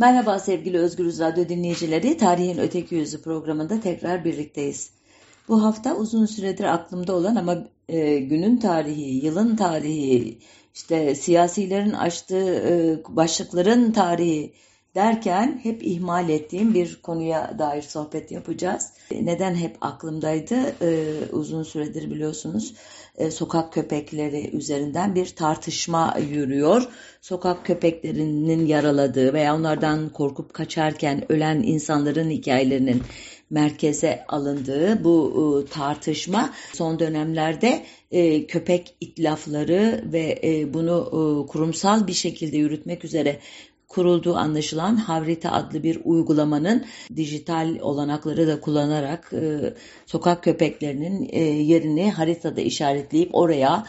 Merhaba sevgili Özgürüz Radyo dinleyicileri. Tarihin Öteki Yüzü programında tekrar birlikteyiz. Bu hafta uzun süredir aklımda olan ama e, günün tarihi, yılın tarihi, işte siyasilerin açtığı e, başlıkların tarihi derken hep ihmal ettiğim bir konuya dair sohbet yapacağız. Neden hep aklımdaydı? Ee, uzun süredir biliyorsunuz e, sokak köpekleri üzerinden bir tartışma yürüyor. Sokak köpeklerinin yaraladığı veya onlardan korkup kaçarken ölen insanların hikayelerinin merkeze alındığı bu e, tartışma son dönemlerde e, köpek itlafları ve bunu kurumsal bir şekilde yürütmek üzere kurulduğu anlaşılan Havrita adlı bir uygulamanın dijital olanakları da kullanarak e, sokak köpeklerinin e, yerini haritada işaretleyip oraya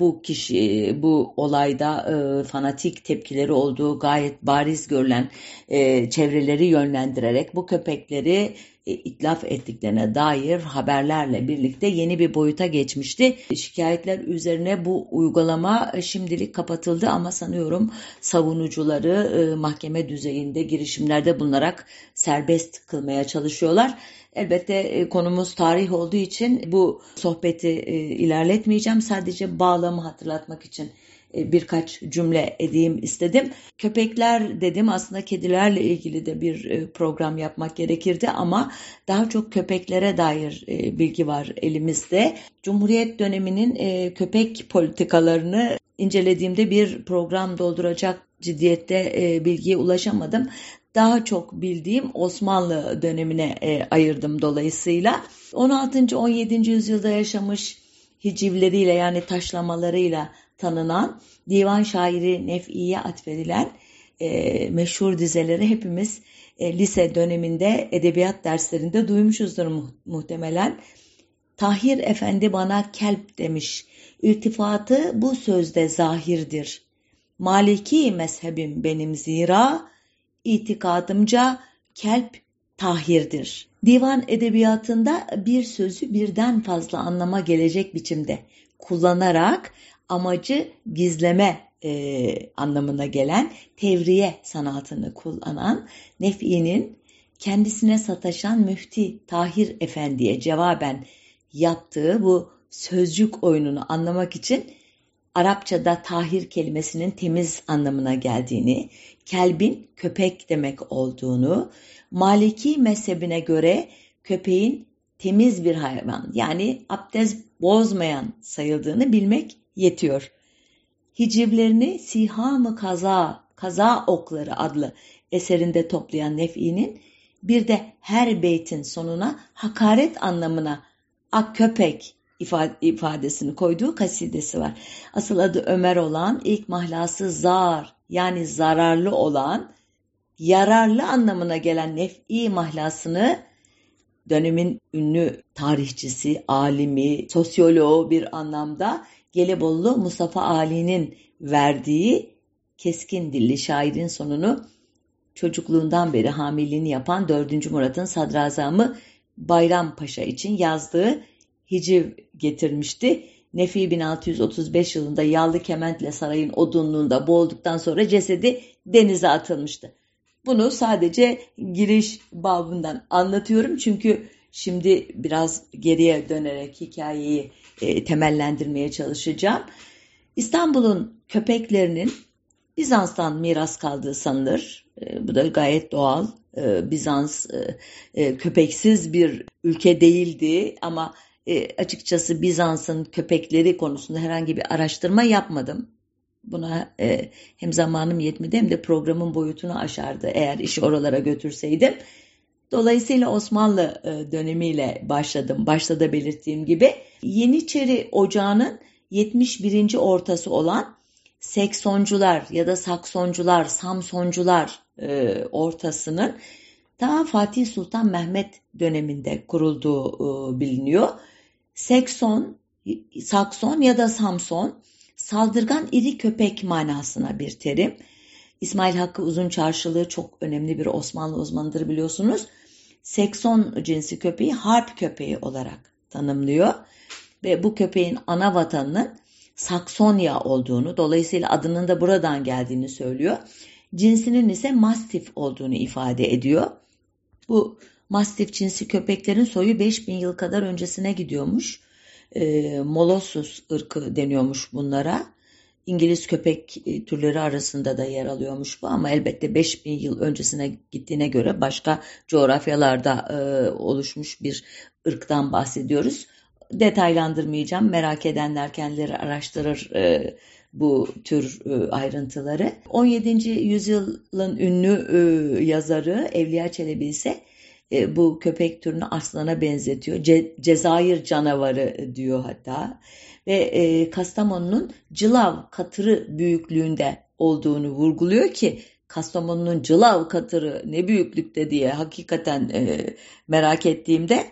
bu kişi bu olayda e, fanatik tepkileri olduğu gayet bariz görülen e, çevreleri yönlendirerek bu köpekleri e, itlaf ettiklerine dair haberlerle birlikte yeni bir boyuta geçmişti. Şikayetler üzerine bu uygulama e, şimdilik kapatıldı ama sanıyorum savunucuları e, mahkeme düzeyinde girişimlerde bulunarak serbest kılmaya çalışıyorlar. Elbette konumuz tarih olduğu için bu sohbeti ilerletmeyeceğim. Sadece bağlamı hatırlatmak için e, birkaç cümle edeyim istedim. Köpekler dedim aslında kedilerle ilgili de bir e, program yapmak gerekirdi ama daha çok köpeklere dair e, bilgi var elimizde. Cumhuriyet döneminin köpek politikalarını incelediğimde bir program dolduracak ciddiyette bilgiye ulaşamadım. Daha çok bildiğim Osmanlı dönemine ayırdım dolayısıyla. 16. 17. yüzyılda yaşamış hicivleriyle yani taşlamalarıyla tanınan divan şairi Nef'i'ye atfedilen e, meşhur dizeleri hepimiz e, lise döneminde edebiyat derslerinde duymuşuzdur mu muhtemelen. Tahir Efendi bana kelp demiş. İltifatı bu sözde zahirdir. Maliki mezhebim benim zira, itikadımca kelp tahirdir. Divan edebiyatında bir sözü birden fazla anlama gelecek biçimde kullanarak amacı gizleme e, anlamına gelen tevriye sanatını kullanan Nefi'nin kendisine sataşan Müfti Tahir Efendi'ye cevaben yaptığı bu sözcük oyununu anlamak için Arapçada tahir kelimesinin temiz anlamına geldiğini, kelbin köpek demek olduğunu, Maliki mezhebine göre köpeğin temiz bir hayvan yani abdest bozmayan sayıldığını bilmek yetiyor. Hicivlerini Siha-mı Kaza, Kaza Okları adlı eserinde toplayan Nef'i'nin bir de her beytin sonuna hakaret anlamına ak köpek ifadesini koyduğu kasidesi var. Asıl adı Ömer olan ilk mahlası zar yani zararlı olan yararlı anlamına gelen nef'i mahlasını dönemin ünlü tarihçisi, alimi, sosyoloğu bir anlamda Gelibolu Mustafa Ali'nin verdiği keskin dilli şairin sonunu çocukluğundan beri hamileliğini yapan 4. Murat'ın sadrazamı Bayram Paşa için yazdığı hiciv getirmişti. Nefi 1635 yılında yallı kementle sarayın odunluğunda boğulduktan sonra cesedi denize atılmıştı. Bunu sadece giriş babından anlatıyorum çünkü şimdi biraz geriye dönerek hikayeyi e, temellendirmeye çalışacağım. İstanbul'un köpeklerinin Bizans'tan miras kaldığı sanılır. E, bu da gayet doğal. E, Bizans e, e, köpeksiz bir ülke değildi ama e, açıkçası Bizans'ın köpekleri konusunda herhangi bir araştırma yapmadım. Buna e, hem zamanım yetmedi hem de programın boyutunu aşardı eğer işi oralara götürseydim. Dolayısıyla Osmanlı e, dönemiyle başladım. Başta da belirttiğim gibi. Yeniçeri Ocağı'nın 71. ortası olan Seksoncular ya da Saksoncular, Samsoncular e, ortasının ta Fatih Sultan Mehmet döneminde kurulduğu e, biliniyor. Sekson, Sakson ya da Samson saldırgan iri köpek manasına bir terim. İsmail Hakkı Uzun Çarşılığı çok önemli bir Osmanlı uzmanıdır biliyorsunuz. Sekson cinsi köpeği harp köpeği olarak tanımlıyor. Ve bu köpeğin ana vatanının Saksonya olduğunu, dolayısıyla adının da buradan geldiğini söylüyor. cinsinin ise mastif olduğunu ifade ediyor. Bu mastif cinsi köpeklerin soyu 5000 yıl kadar öncesine gidiyormuş. E, Molossus ırkı deniyormuş bunlara. İngiliz köpek e, türleri arasında da yer alıyormuş bu ama elbette 5000 yıl öncesine gittiğine göre başka coğrafyalarda e, oluşmuş bir ırktan bahsediyoruz. Detaylandırmayacağım. Merak edenler kendileri araştırır e, bu tür e, ayrıntıları. 17. yüzyılın ünlü e, yazarı Evliya Çelebi ise e, bu köpek türünü aslana benzetiyor. Ce Cezayir canavarı diyor hatta. Ve e, Kastamonu'nun cılav katırı büyüklüğünde olduğunu vurguluyor ki Kastamonu'nun cılav katırı ne büyüklükte diye hakikaten e, merak ettiğimde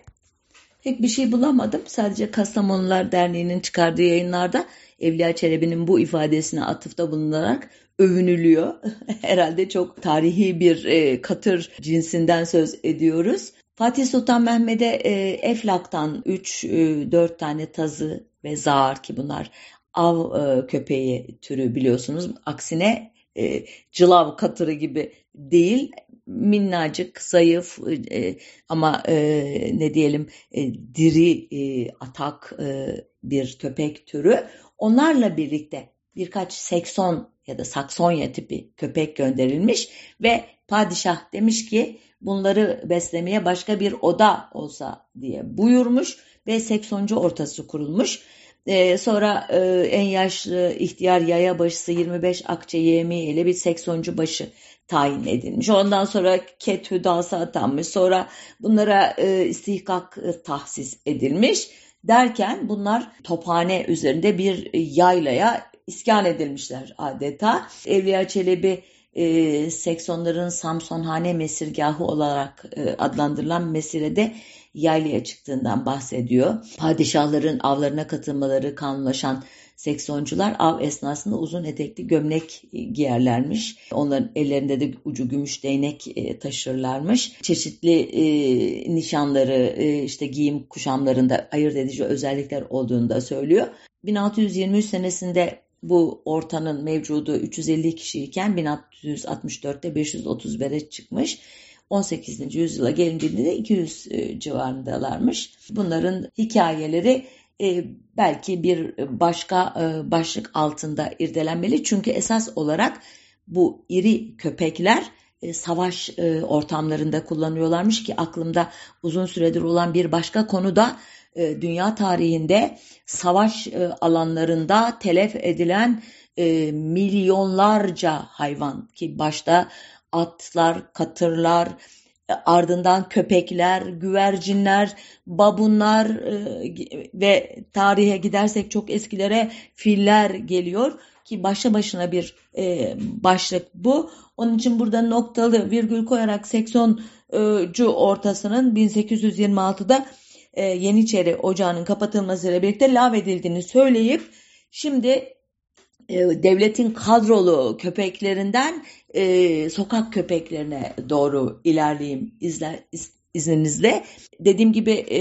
pek bir şey bulamadım. Sadece Kastamonular Derneği'nin çıkardığı yayınlarda Evliya Çelebi'nin bu ifadesine atıfta bulunarak övünülüyor. Herhalde çok tarihi bir e, katır cinsinden söz ediyoruz. Fatih Sultan Mehmet'e e, Eflak'tan 3-4 e, tane tazı ve zar ki bunlar av e, köpeği türü biliyorsunuz. Aksine e, cılav katırı gibi değil minnacık, zayıf e, ama e, ne diyelim e, diri, e, atak e, bir köpek türü. Onlarla birlikte birkaç sekson ya da saksonya tipi köpek gönderilmiş ve padişah demiş ki bunları beslemeye başka bir oda olsa diye buyurmuş ve seksoncu ortası kurulmuş. Ee, sonra e, en yaşlı ihtiyar yaya başısı 25 akçe yemeği ile bir seksoncu başı tayin edilmiş. Ondan sonra ket hüdası atanmış. Sonra bunlara e, istihkak e, tahsis edilmiş. Derken bunlar tophane üzerinde bir yaylaya iskan edilmişler adeta. Evliya Çelebi e, seksonların Samsonhane mesirgahı olarak e, adlandırılan mesirede yaylaya çıktığından bahsediyor. Padişahların avlarına katılmaları kanunlaşan seksoncular av esnasında uzun etekli gömlek giyerlermiş. Onların ellerinde de ucu gümüş değnek e, taşırlarmış. Çeşitli e, nişanları, e, işte giyim kuşamlarında ayırt edici özellikler olduğunu da söylüyor. 1623 senesinde bu ortanın mevcudu 350 kişiyken 1664'te 531'e çıkmış. 18. yüzyıla gelindiğinde de 200 e, civarındalarmış. Bunların hikayeleri e, belki bir başka e, başlık altında irdelenmeli. Çünkü esas olarak bu iri köpekler savaş ortamlarında kullanıyorlarmış ki aklımda uzun süredir olan bir başka konu da e, dünya tarihinde savaş e, alanlarında telef edilen e, milyonlarca hayvan ki başta atlar, katırlar, ardından köpekler, güvercinler, babunlar ve tarihe gidersek çok eskilere filler geliyor ki başa başına bir başlık bu. Onun için burada noktalı virgül koyarak seksoncu ortasının 1826'da e, Yeniçeri Ocağı'nın kapatılmasıyla birlikte lağvedildiğini söyleyip şimdi e, devletin kadrolu köpeklerinden e, sokak köpeklerine doğru ilerleyeyim izler, izninizle. Dediğim gibi e,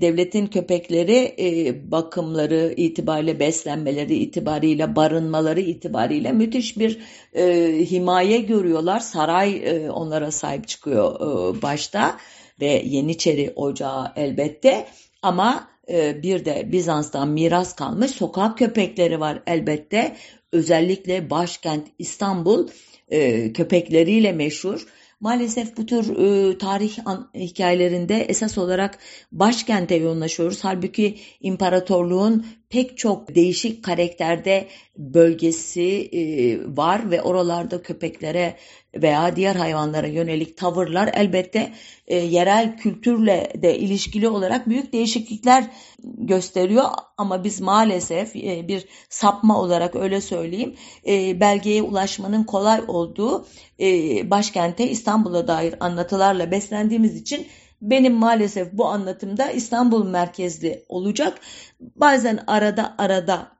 devletin köpekleri e, bakımları itibariyle, beslenmeleri itibariyle, barınmaları itibariyle müthiş bir e, himaye görüyorlar. Saray e, onlara sahip çıkıyor e, başta ve Yeniçeri Ocağı elbette ama e, bir de Bizans'tan miras kalmış sokak köpekleri var elbette. Özellikle başkent İstanbul e, köpekleriyle meşhur. Maalesef bu tür e, tarih an, hikayelerinde esas olarak başkente yoğunlaşıyoruz. Halbuki imparatorluğun pek çok değişik karakterde bölgesi e, var ve oralarda köpeklere veya diğer hayvanlara yönelik tavırlar elbette e, yerel kültürle de ilişkili olarak büyük değişiklikler gösteriyor ama biz maalesef e, bir sapma olarak öyle söyleyeyim e, belgeye ulaşmanın kolay olduğu e, başkente İstanbul'a dair anlatılarla beslendiğimiz için benim maalesef bu anlatımda İstanbul merkezli olacak. Bazen arada arada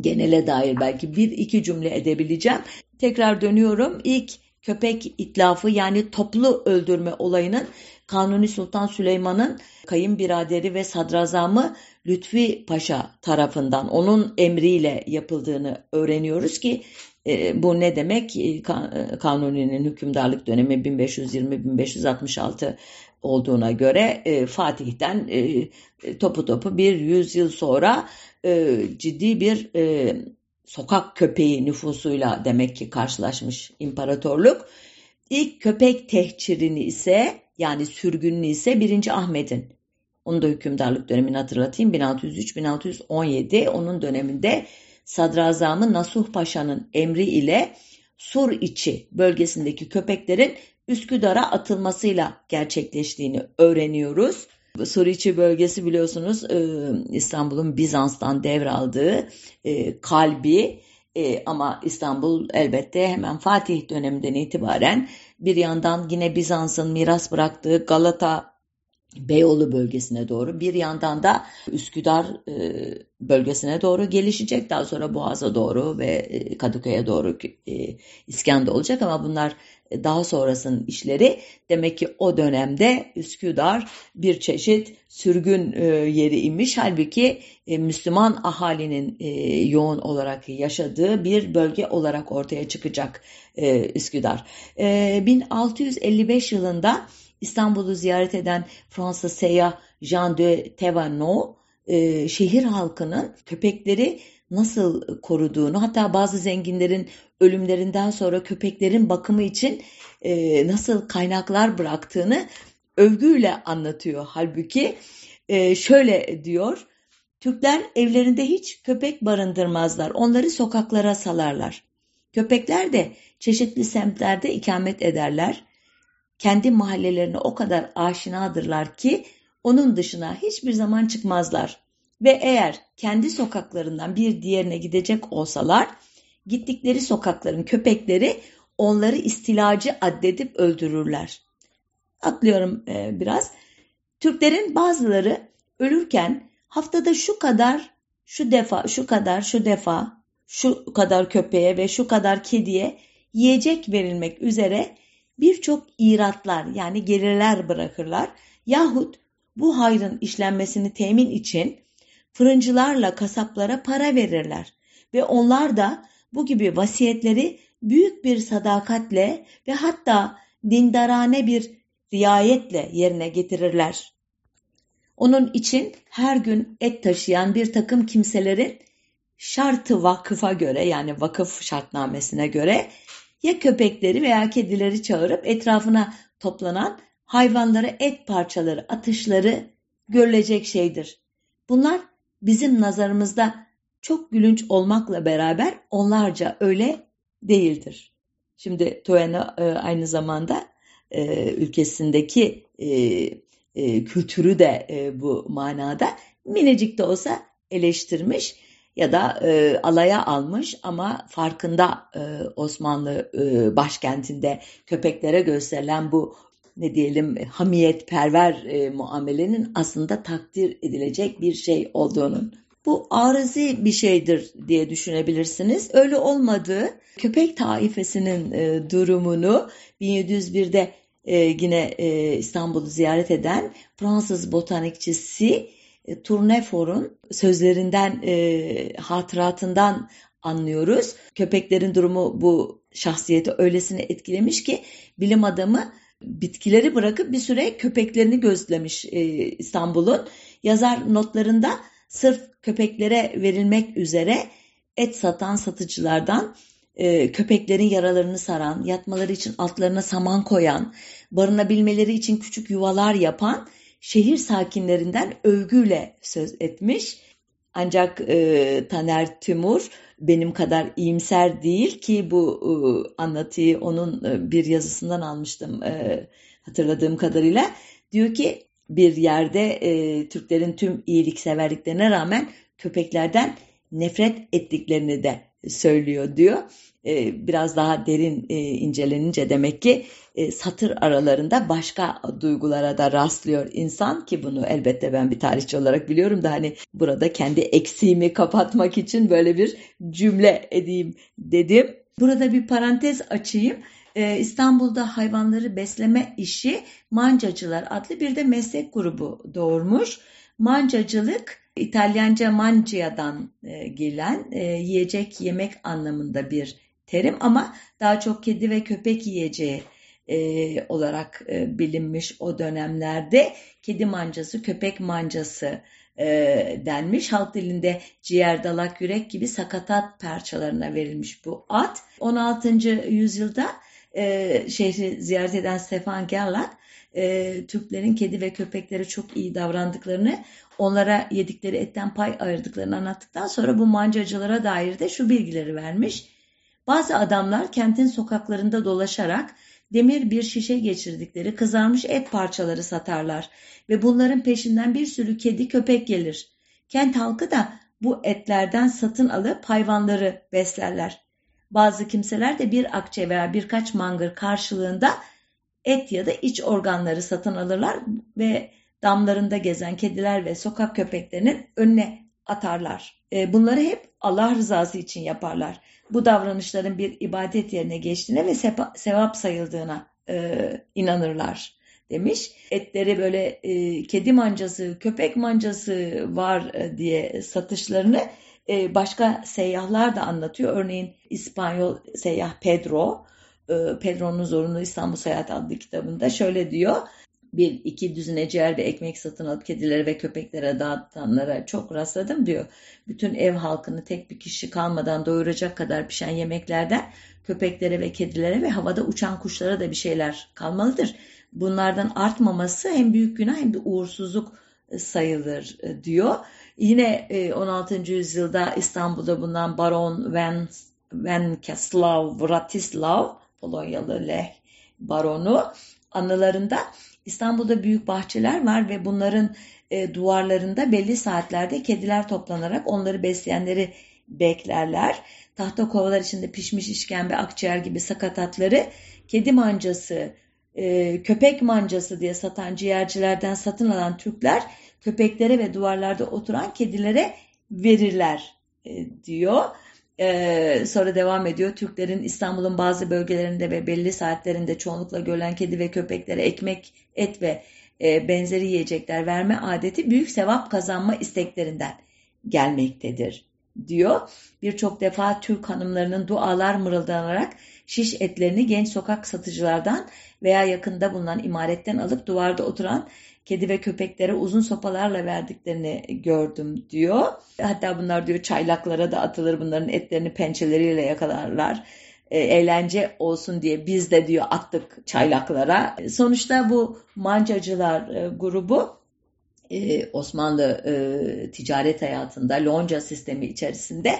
genele dair belki bir iki cümle edebileceğim. Tekrar dönüyorum. İlk köpek itlafı yani toplu öldürme olayının Kanuni Sultan Süleyman'ın kayınbiraderi ve sadrazamı Lütfi Paşa tarafından onun emriyle yapıldığını öğreniyoruz ki E, bu ne demek? E, Kanuni'nin hükümdarlık dönemi 1520-1566 olduğuna göre e, Fatih'ten e, topu topu bir yüzyıl sonra e, ciddi bir e, sokak köpeği nüfusuyla demek ki karşılaşmış imparatorluk. İlk köpek tehcirini ise yani sürgününü ise 1. Ahmet'in. Onun da hükümdarlık dönemini hatırlatayım. 1603-1617 onun döneminde Sadrazamı Nasuh Paşa'nın emri ile Sur içi bölgesindeki köpeklerin Üsküdar'a atılmasıyla gerçekleştiğini öğreniyoruz. Suriçi bölgesi biliyorsunuz e, İstanbul'un Bizans'tan devraldığı e, kalbi e, ama İstanbul elbette hemen Fatih döneminden itibaren bir yandan yine Bizans'ın miras bıraktığı Galata Beyoğlu bölgesine doğru bir yandan da Üsküdar bölgesine doğru gelişecek. Daha sonra Boğaz'a doğru ve Kadıköy'e doğru iskanda olacak ama bunlar daha sonrasının işleri demek ki o dönemde Üsküdar bir çeşit sürgün e, yeri imiş. Halbuki e, Müslüman ahalinin e, yoğun olarak yaşadığı bir bölge olarak ortaya çıkacak Üsküdar. 1655 yılında İstanbul'u ziyaret eden Fransız seyyah Jean de Thévenot şehir halkının köpekleri nasıl koruduğunu hatta bazı zenginlerin ölümlerinden sonra köpeklerin bakımı için e, nasıl kaynaklar bıraktığını övgüyle anlatıyor. Halbuki e, şöyle diyor, Türkler evlerinde hiç köpek barındırmazlar, onları sokaklara salarlar. Köpekler de çeşitli semtlerde ikamet ederler. Kendi mahallelerine o kadar aşinadırlar ki onun dışına hiçbir zaman çıkmazlar. Ve eğer kendi sokaklarından bir diğerine gidecek olsalar gittikleri sokakların köpekleri onları istilacı addedip öldürürler. Atlıyorum e, biraz. Türklerin bazıları ölürken haftada şu kadar, şu defa, şu kadar, şu defa, şu kadar köpeğe ve şu kadar kediye yiyecek verilmek üzere birçok iratlar yani gelirler bırakırlar. Yahut bu hayrın işlenmesini temin için fırıncılarla kasaplara para verirler ve onlar da bu gibi vasiyetleri büyük bir sadakatle ve hatta dindarane bir riayetle yerine getirirler. Onun için her gün et taşıyan bir takım kimselerin şartı vakıfa göre yani vakıf şartnamesine göre ya köpekleri veya kedileri çağırıp etrafına toplanan hayvanlara et parçaları atışları görülecek şeydir. Bunlar bizim nazarımızda çok gülünç olmakla beraber onlarca öyle değildir. Şimdi Toyana e, aynı zamanda e, ülkesindeki e, kültürü de bu manada minicik de olsa eleştirmiş ya da alaya almış ama farkında Osmanlı başkentinde köpeklere gösterilen bu ne diyelim hamiyetperver muamelenin aslında takdir edilecek bir şey olduğunun bu arızi bir şeydir diye düşünebilirsiniz. Öyle olmadığı köpek taifesinin e, durumunu 1701'de e, yine e, İstanbul'u ziyaret eden Fransız botanikçisi e, Tournefort'un sözlerinden, e, hatıratından anlıyoruz. Köpeklerin durumu bu şahsiyeti öylesine etkilemiş ki bilim adamı bitkileri bırakıp bir süre köpeklerini gözlemiş e, İstanbul'un. Yazar notlarında sırf köpeklere verilmek üzere et satan satıcılardan e, köpeklerin yaralarını saran, yatmaları için altlarına saman koyan, barınabilmeleri için küçük yuvalar yapan şehir sakinlerinden övgüyle söz etmiş. Ancak e, Taner Timur benim kadar iyimser değil ki bu e, anlatıyı onun e, bir yazısından almıştım e, hatırladığım kadarıyla. Diyor ki bir yerde e, Türklerin tüm iyilikseverliklerine rağmen köpeklerden nefret ettiklerini de söylüyor diyor. E, biraz daha derin e, incelenince demek ki e, satır aralarında başka duygulara da rastlıyor insan ki bunu elbette ben bir tarihçi olarak biliyorum da hani burada kendi eksiğimi kapatmak için böyle bir cümle edeyim dedim. Burada bir parantez açayım. İstanbul'da hayvanları besleme işi mancacılar adlı bir de meslek grubu doğurmuş. Mancacılık İtalyanca mancia'dan gelen yiyecek yemek anlamında bir terim ama daha çok kedi ve köpek yiyeceği e, olarak e, bilinmiş o dönemlerde. Kedi mancası, köpek mancası e, denmiş. Halk dilinde ciğer, dalak, yürek gibi sakatat parçalarına verilmiş bu at. 16. yüzyılda e, şehri ziyaret eden Stefan Gerlach e, Türklerin kedi ve köpeklere çok iyi davrandıklarını, onlara yedikleri etten pay ayırdıklarını anlattıktan sonra bu mancacılara dair de şu bilgileri vermiş. Bazı adamlar kentin sokaklarında dolaşarak demir bir şişe geçirdikleri kızarmış et parçaları satarlar ve bunların peşinden bir sürü kedi köpek gelir. Kent halkı da bu etlerden satın alıp hayvanları beslerler. Bazı kimseler de bir akçe veya birkaç mangır karşılığında et ya da iç organları satın alırlar ve damlarında gezen kediler ve sokak köpeklerinin önüne atarlar. E, bunları hep Allah rızası için yaparlar. Bu davranışların bir ibadet yerine geçtiğine ve sevap sayıldığına e, inanırlar demiş. Etleri böyle e, kedi mancası, köpek mancası var diye satışlarını başka seyyahlar da anlatıyor. Örneğin İspanyol seyyah Pedro, Pedro'nun Zorunlu İstanbul Seyahat adlı kitabında şöyle diyor. Bir iki düzine ciğer ve ekmek satın alıp kedilere ve köpeklere dağıtanlara çok rastladım diyor. Bütün ev halkını tek bir kişi kalmadan doyuracak kadar pişen yemeklerden köpeklere ve kedilere ve havada uçan kuşlara da bir şeyler kalmalıdır. Bunlardan artmaması hem büyük günah hem de uğursuzluk e, sayılır e, diyor. Yine 16. yüzyılda İstanbul'da bulunan Baron Van Wenceslaw Wratislaw Polonyalı Leh baronu anılarında İstanbul'da büyük bahçeler var ve bunların e, duvarlarında belli saatlerde kediler toplanarak onları besleyenleri beklerler. Tahta kovalar içinde pişmiş işkembe, akciğer gibi sakatatları kedi mancası, e, köpek mancası diye satan ciğercilerden satın alan Türkler köpeklere ve duvarlarda oturan kedilere verirler e, diyor. Ee, sonra devam ediyor. Türklerin İstanbul'un bazı bölgelerinde ve belli saatlerinde çoğunlukla görülen kedi ve köpeklere ekmek, et ve e, benzeri yiyecekler verme adeti büyük sevap kazanma isteklerinden gelmektedir diyor. Birçok defa Türk hanımlarının dualar mırıldanarak şiş etlerini genç sokak satıcılardan veya yakında bulunan imaretten alıp duvarda oturan kedi ve köpeklere uzun sopalarla verdiklerini gördüm diyor. Hatta bunlar diyor çaylaklara da atılır bunların etlerini pençeleriyle yakalarlar. E, eğlence olsun diye biz de diyor attık çaylaklara. Sonuçta bu mancacılar e, grubu e, Osmanlı e, ticaret hayatında lonca sistemi içerisinde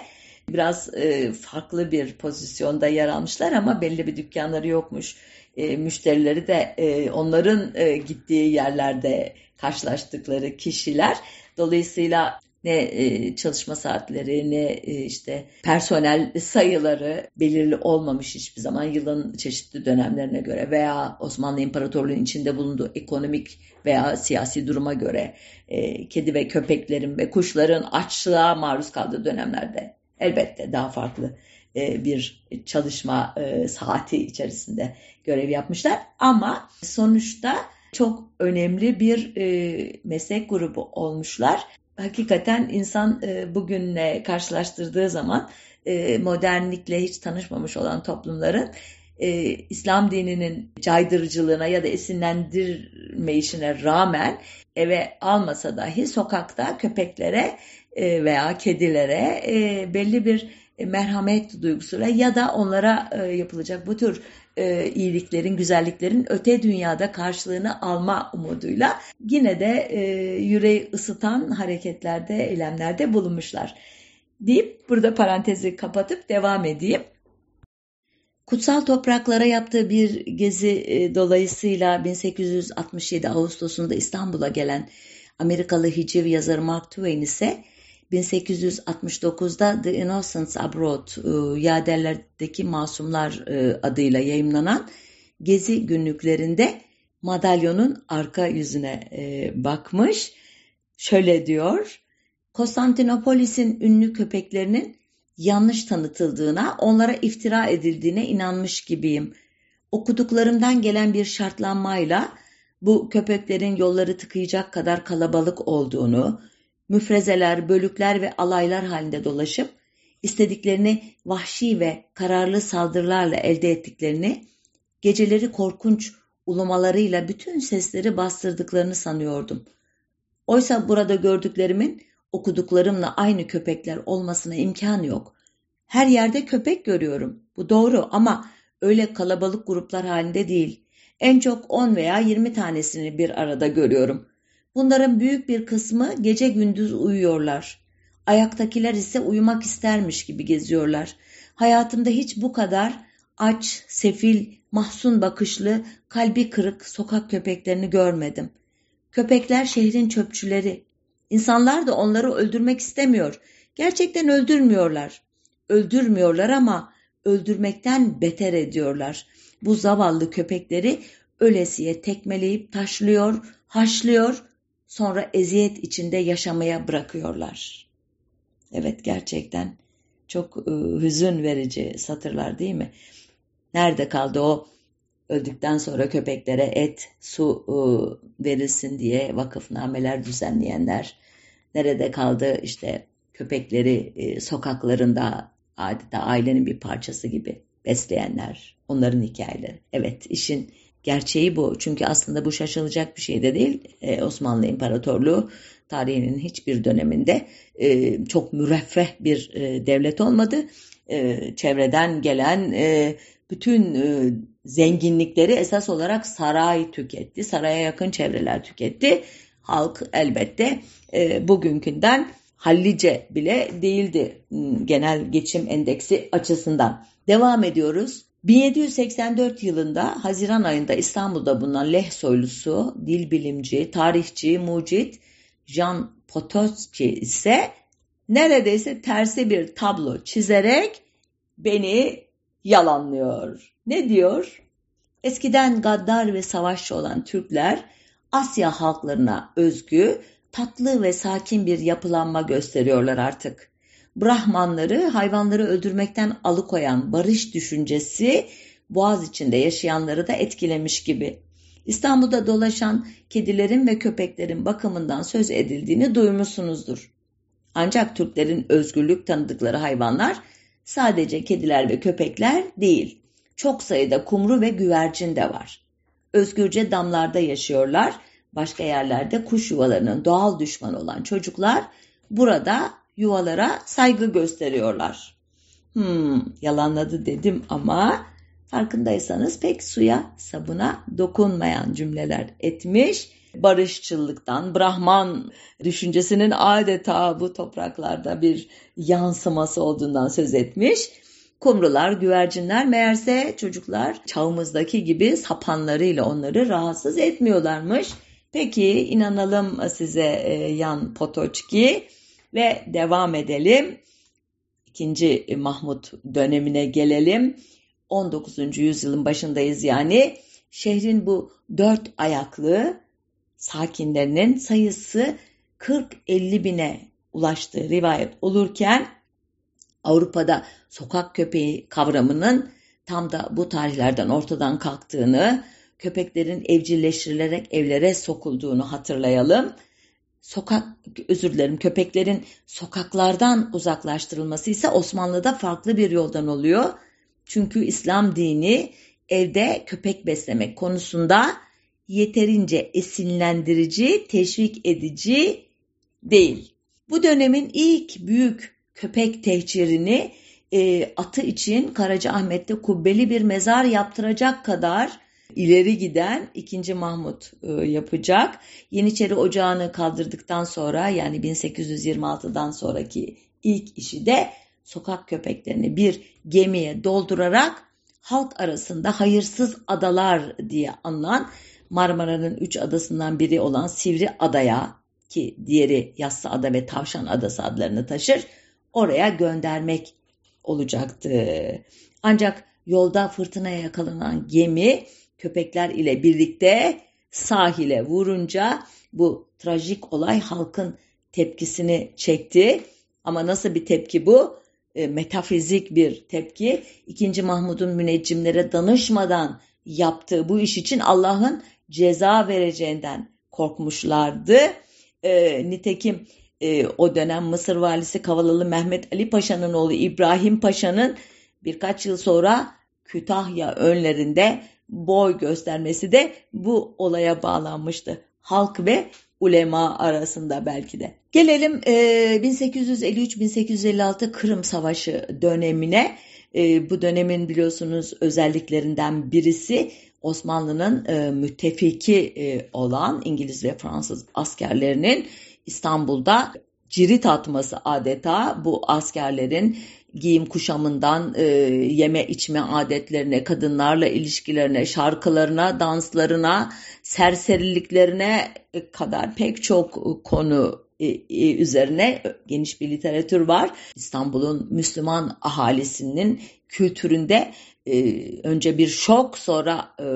biraz e, farklı bir pozisyonda yer almışlar ama belli bir dükkanları yokmuş e, müşterileri de e, onların e, gittiği yerlerde karşılaştıkları kişiler. Dolayısıyla ne e, çalışma saatleri ne e, işte personel sayıları belirli olmamış hiçbir zaman yılın çeşitli dönemlerine göre veya Osmanlı İmparatorluğu'nun içinde bulunduğu ekonomik veya siyasi duruma göre e, kedi ve köpeklerin ve kuşların açlığa maruz kaldığı dönemlerde elbette daha farklı bir çalışma e, saati içerisinde görev yapmışlar. Ama sonuçta çok önemli bir e, meslek grubu olmuşlar. Hakikaten insan bugünle karşılaştırdığı zaman modernlikle hiç tanışmamış olan toplumların İslam dininin caydırıcılığına ya da esinlendirmeyişine rağmen eve almasa dahi sokakta köpeklere veya kedilere belli bir e, merhamet duygusuyla ya da onlara e, yapılacak bu tür e, iyiliklerin, güzelliklerin öte dünyada karşılığını alma umuduyla yine de yüreği ısıtan hareketlerde, eylemlerde bulunmuşlar. Deyip burada parantezi kapatıp devam edeyim. Kutsal topraklara yaptığı bir gezi dolayısıyla 1867 Ağustos'unda İstanbul'a gelen Amerikalı hiciv yazarı Mark Twain ise 1869'da The Innocents Abroad, e, Yaderlerdeki Masumlar e, adıyla yayımlanan Gezi günlüklerinde madalyonun arka yüzüne e, bakmış. Şöyle diyor, Konstantinopolis'in ünlü köpeklerinin yanlış tanıtıldığına, onlara iftira edildiğine inanmış gibiyim. Okuduklarımdan gelen bir şartlanmayla bu köpeklerin yolları tıkayacak kadar kalabalık olduğunu, müfrezeler, bölükler ve alaylar halinde dolaşıp istediklerini vahşi ve kararlı saldırılarla elde ettiklerini, geceleri korkunç ulumalarıyla bütün sesleri bastırdıklarını sanıyordum. Oysa burada gördüklerimin okuduklarımla aynı köpekler olmasına imkan yok. Her yerde köpek görüyorum. Bu doğru ama öyle kalabalık gruplar halinde değil. En çok 10 veya 20 tanesini bir arada görüyorum. Bunların büyük bir kısmı gece gündüz uyuyorlar. Ayaktakiler ise uyumak istermiş gibi geziyorlar. Hayatımda hiç bu kadar aç, sefil, mahzun bakışlı, kalbi kırık sokak köpeklerini görmedim. Köpekler şehrin çöpçüleri. İnsanlar da onları öldürmek istemiyor. Gerçekten öldürmüyorlar. Öldürmüyorlar ama öldürmekten beter ediyorlar. Bu zavallı köpekleri ölesiye tekmeleyip taşlıyor, haşlıyor, sonra eziyet içinde yaşamaya bırakıyorlar. Evet gerçekten çok e, hüzün verici satırlar değil mi? Nerede kaldı o öldükten sonra köpeklere et, su e, verilsin diye vakıfnameler düzenleyenler? Nerede kaldı işte köpekleri e, sokaklarında adeta ailenin bir parçası gibi besleyenler? Onların hikayeleri. Evet işin gerçeği bu. Çünkü aslında bu şaşılacak bir şey de değil. Ee, Osmanlı İmparatorluğu tarihinin hiçbir döneminde e, çok müreffeh bir e, devlet olmadı. E, çevreden gelen e, bütün e, zenginlikleri esas olarak saray tüketti. Saraya yakın çevreler tüketti. Halk elbette e, bugünkünden hallice bile değildi genel geçim endeksi açısından. Devam ediyoruz. 1784 yılında Haziran ayında İstanbul'da bulunan Leh soylusu, dil bilimci, tarihçi, mucit Jean Potocki ise neredeyse tersi bir tablo çizerek beni yalanlıyor. Ne diyor? Eskiden gaddar ve savaşçı olan Türkler Asya halklarına özgü, tatlı ve sakin bir yapılanma gösteriyorlar artık. Brahmanları hayvanları öldürmekten alıkoyan barış düşüncesi boğaz içinde yaşayanları da etkilemiş gibi. İstanbul'da dolaşan kedilerin ve köpeklerin bakımından söz edildiğini duymuşsunuzdur. Ancak Türklerin özgürlük tanıdıkları hayvanlar sadece kediler ve köpekler değil. Çok sayıda kumru ve güvercin de var. Özgürce damlarda yaşıyorlar. Başka yerlerde kuş yuvalarının doğal düşmanı olan çocuklar burada yuvalara saygı gösteriyorlar. Hmm, yalanladı dedim ama farkındaysanız pek suya, sabuna dokunmayan cümleler etmiş. Barışçılıktan, Brahman düşüncesinin adeta bu topraklarda bir yansıması olduğundan söz etmiş. Kumrular, güvercinler meğerse çocuklar çağımızdaki gibi sapanlarıyla onları rahatsız etmiyorlarmış. Peki inanalım size e, Yan Potoçki ve devam edelim. İkinci Mahmut dönemine gelelim. 19. yüzyılın başındayız yani. Şehrin bu dört ayaklı sakinlerinin sayısı 40-50 bine ulaştığı rivayet olurken Avrupa'da sokak köpeği kavramının tam da bu tarihlerden ortadan kalktığını, köpeklerin evcilleştirilerek evlere sokulduğunu hatırlayalım sokak özür dilerim köpeklerin sokaklardan uzaklaştırılması ise Osmanlı'da farklı bir yoldan oluyor. Çünkü İslam dini evde köpek beslemek konusunda yeterince esinlendirici, teşvik edici değil. Bu dönemin ilk büyük köpek tehcirini e, atı için Karacaahmet'te kubbeli bir mezar yaptıracak kadar ileri giden 2. Mahmut e, yapacak. Yeniçeri Ocağı'nı kaldırdıktan sonra yani 1826'dan sonraki ilk işi de sokak köpeklerini bir gemiye doldurarak halk arasında hayırsız adalar diye anılan Marmara'nın üç adasından biri olan Sivri Adaya ki diğeri Yassı Ada ve Tavşan Adası adlarını taşır oraya göndermek olacaktı. Ancak yolda fırtınaya yakalanan gemi köpekler ile birlikte sahile vurunca bu trajik olay halkın tepkisini çekti. Ama nasıl bir tepki bu? E, metafizik bir tepki. İkinci Mahmud'un müneccimlere danışmadan yaptığı bu iş için Allah'ın ceza vereceğinden korkmuşlardı. E, nitekim e, o dönem Mısır valisi Kavalalı Mehmet Ali Paşa'nın oğlu İbrahim Paşa'nın birkaç yıl sonra Kütahya önlerinde boy göstermesi de bu olaya bağlanmıştı. Halk ve ulema arasında belki de. Gelelim e, 1853-1856 Kırım Savaşı dönemine. E, bu dönemin biliyorsunuz özelliklerinden birisi Osmanlı'nın e, müttefiki e, olan İngiliz ve Fransız askerlerinin İstanbul'da cirit atması adeta bu askerlerin giyim kuşamından e, yeme içme adetlerine, kadınlarla ilişkilerine, şarkılarına, danslarına, serseriliklerine kadar pek çok konu e, e, üzerine geniş bir literatür var. İstanbul'un Müslüman ahalisinin kültüründe e, önce bir şok sonra e,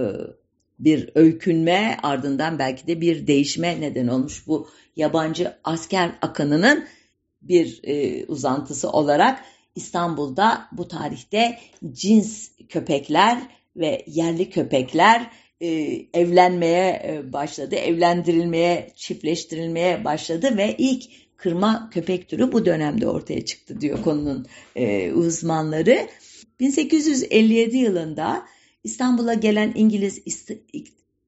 bir öykünme ardından belki de bir değişme neden olmuş bu yabancı asker akınının bir e, uzantısı olarak İstanbul'da bu tarihte cins köpekler ve yerli köpekler e, evlenmeye e, başladı, evlendirilmeye, çiftleştirilmeye başladı ve ilk kırma köpek türü bu dönemde ortaya çıktı diyor konunun e, uzmanları. 1857 yılında İstanbul'a gelen İngiliz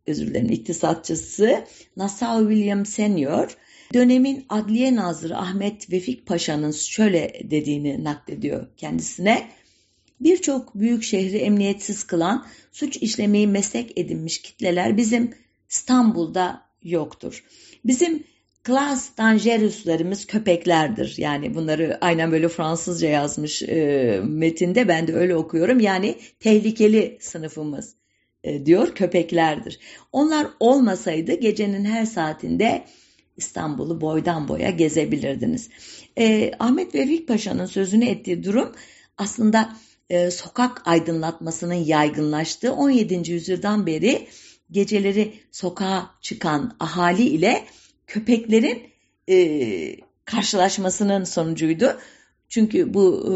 özür dilerim iktisatçısı Nassau William Senior dönemin Adliye Nazırı Ahmet Vefik Paşa'nın şöyle dediğini naklediyor kendisine. Birçok büyük şehri emniyetsiz kılan, suç işlemeyi meslek edinmiş kitleler bizim İstanbul'da yoktur. Bizim Class dangerus'larımız köpeklerdir. Yani bunları aynen böyle Fransızca yazmış e, metinde ben de öyle okuyorum. Yani tehlikeli sınıfımız e, diyor köpeklerdir. Onlar olmasaydı gecenin her saatinde İstanbul'u boydan boya gezebilirdiniz. E, Ahmet Vefik Paşa'nın sözünü ettiği durum aslında e, sokak aydınlatmasının yaygınlaştığı 17. yüzyıldan beri geceleri sokağa çıkan ahali ile köpeklerin e, karşılaşmasının sonucuydu. Çünkü bu e,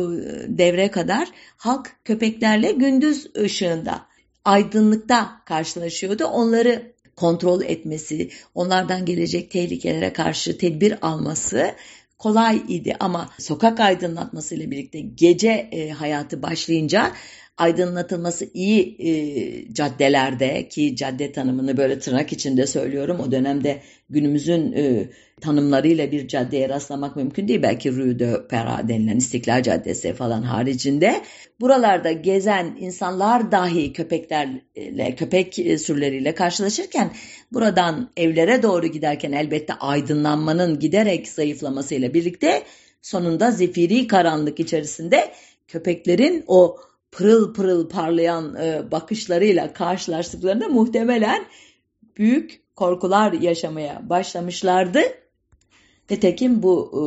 devre kadar halk köpeklerle gündüz ışığında, aydınlıkta karşılaşıyordu. Onları kontrol etmesi, onlardan gelecek tehlikelere karşı tedbir alması kolay idi. Ama sokak aydınlatması ile birlikte gece e, hayatı başlayınca aydınlatılması iyi e, caddelerde ki cadde tanımını böyle tırnak içinde söylüyorum o dönemde günümüzün e, tanımlarıyla bir caddeye rastlamak mümkün değil. Belki Rue de Pera denilen İstiklal Caddesi falan haricinde. Buralarda gezen insanlar dahi köpeklerle, köpek sürüleriyle karşılaşırken buradan evlere doğru giderken elbette aydınlanmanın giderek zayıflamasıyla birlikte sonunda zifiri karanlık içerisinde köpeklerin o pırıl pırıl parlayan e, bakışlarıyla karşılaştıklarında muhtemelen büyük korkular yaşamaya başlamışlardı. Nitekim bu e,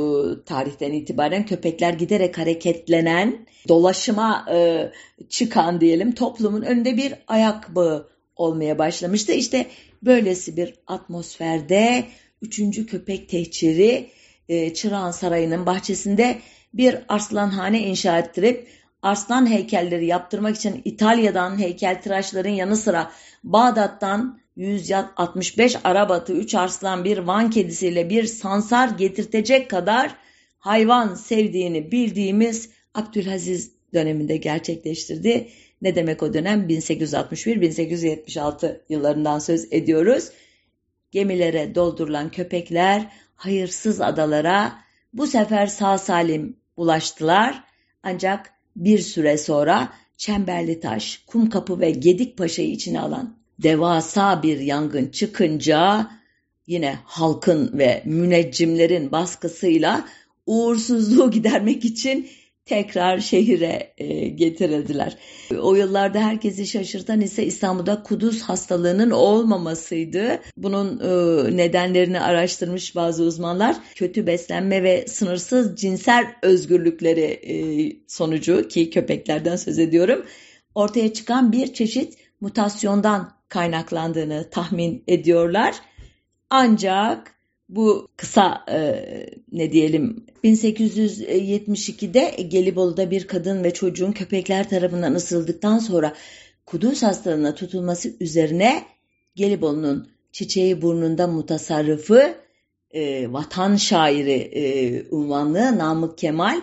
tarihten itibaren köpekler giderek hareketlenen, dolaşıma e, çıkan diyelim toplumun önünde bir ayak bağı olmaya başlamıştı. İşte böylesi bir atmosferde 3. köpek tehciri e, Çırağan Sarayı'nın bahçesinde bir arslanhane inşa ettirip arslan heykelleri yaptırmak için İtalya'dan heykeltıraşların yanı sıra Bağdat'tan 165 Arap atı, 3 arslan, bir van kedisiyle bir sansar getirtecek kadar hayvan sevdiğini bildiğimiz Abdülaziz döneminde gerçekleştirdi. Ne demek o dönem? 1861-1876 yıllarından söz ediyoruz. Gemilere doldurulan köpekler hayırsız adalara bu sefer sağ salim ulaştılar. Ancak bir süre sonra Çemberli Taş, Kumkapı ve Gedikpaşa'yı içine alan devasa bir yangın çıkınca yine halkın ve müneccimlerin baskısıyla uğursuzluğu gidermek için tekrar şehire e, getirildiler. O yıllarda herkesi şaşırtan ise İstanbul'da kuduz hastalığının olmamasıydı. Bunun e, nedenlerini araştırmış bazı uzmanlar. Kötü beslenme ve sınırsız cinsel özgürlükleri e, sonucu ki köpeklerden söz ediyorum. Ortaya çıkan bir çeşit mutasyondan kaynaklandığını tahmin ediyorlar. Ancak bu kısa e, ne diyelim 1872'de Gelibolu'da bir kadın ve çocuğun köpekler tarafından ısırıldıktan sonra kuduz hastalığına tutulması üzerine Gelibolu'nun çiçeği burnunda mutasarrıfı e, vatan şairi e, unvanlı Namık Kemal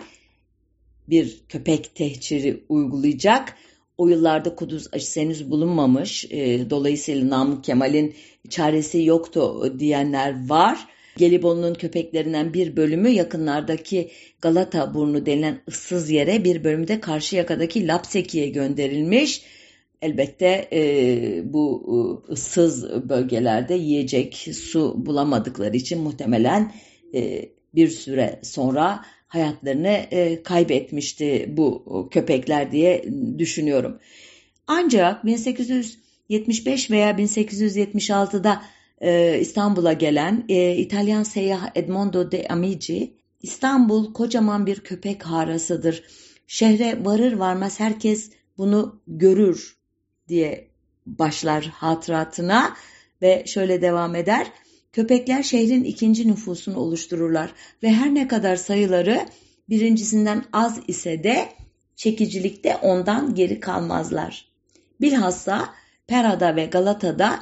bir köpek tehciri uygulayacak. O yıllarda kuduz aşısı henüz bulunmamış. E, dolayısıyla Namık Kemal'in çaresi yoktu diyenler var. Gelibolu'nun köpeklerinden bir bölümü yakınlardaki Galata burnu denilen ıssız yere bir bölümü de Karşıyaka'daki Lapseki'ye gönderilmiş. Elbette e, bu e, ıssız bölgelerde yiyecek su bulamadıkları için muhtemelen e, bir süre sonra hayatlarını e, kaybetmişti bu köpekler diye düşünüyorum. Ancak 1875 veya 1876'da e, İstanbul'a gelen e, İtalyan seyyah Edmondo de Amici, İstanbul kocaman bir köpek harasıdır. Şehre varır varmaz herkes bunu görür diye başlar hatıratına ve şöyle devam eder. Köpekler şehrin ikinci nüfusunu oluştururlar ve her ne kadar sayıları birincisinden az ise de çekicilikte ondan geri kalmazlar. Bilhassa Pera'da ve Galata'da